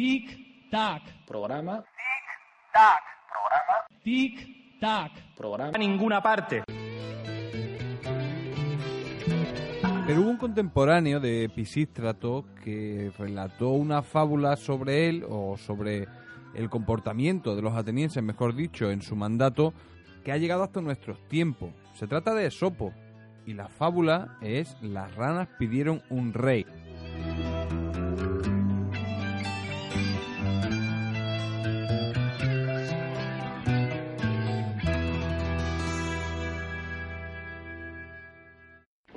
Tic tac. Programa. Tic tac. Programa. Tic tac. Programa. A ninguna parte. Pero hubo un contemporáneo de Pisístrato que relató una fábula sobre él o sobre el comportamiento de los atenienses, mejor dicho, en su mandato, que ha llegado hasta nuestros tiempos. Se trata de Esopo y la fábula es Las ranas pidieron un rey.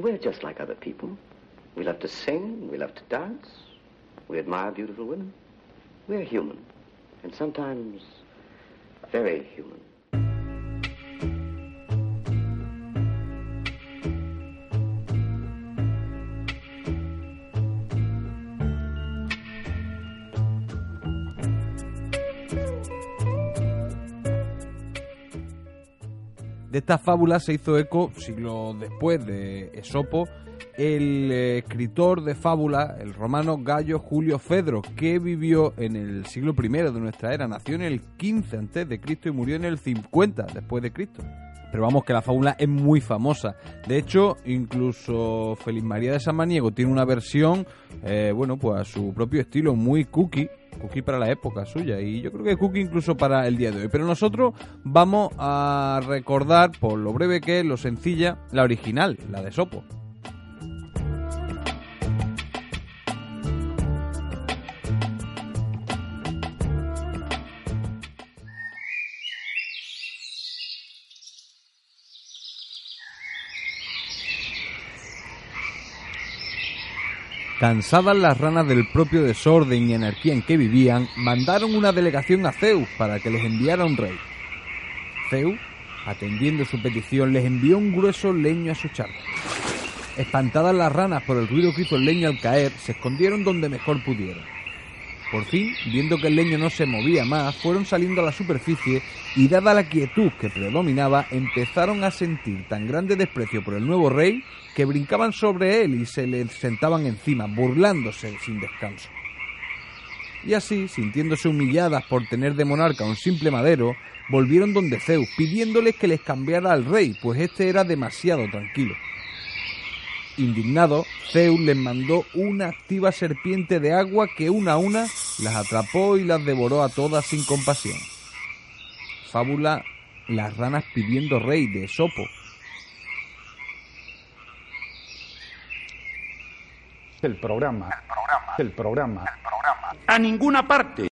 We're just like other people. We love to sing, we love to dance, we admire beautiful women. We're human, and sometimes very human. De esta fábula se hizo eco, siglos después de Esopo, el eh, escritor de fábula, el romano Gallo Julio Fedro, que vivió en el siglo I de nuestra era, nació en el 15 antes de Cristo y murió en el 50 después de Cristo. Pero vamos que la fábula es muy famosa. De hecho, incluso Feliz María de Samaniego tiene una versión, eh, bueno, pues a su propio estilo, muy cookie, cookie para la época suya y yo creo que cookie incluso para el día de hoy. Pero nosotros vamos a recordar, por lo breve que es, lo sencilla, la original, la de Sopo. Cansadas las ranas del propio desorden y anarquía en que vivían, mandaron una delegación a Zeus para que les enviara un rey. Zeus, atendiendo su petición, les envió un grueso leño a su charco. Espantadas las ranas por el ruido que hizo el leño al caer, se escondieron donde mejor pudieron. Por fin, viendo que el leño no se movía más, fueron saliendo a la superficie y dada la quietud que predominaba, empezaron a sentir tan grande desprecio por el nuevo rey que brincaban sobre él y se le sentaban encima, burlándose sin descanso. Y así, sintiéndose humilladas por tener de monarca un simple madero, volvieron donde Zeus, pidiéndoles que les cambiara al rey, pues este era demasiado tranquilo. Indignado, Zeus les mandó una activa serpiente de agua que una a una las atrapó y las devoró a todas sin compasión. Fábula Las ranas pidiendo rey de Esopo. El programa. El programa. El programa. A ninguna parte.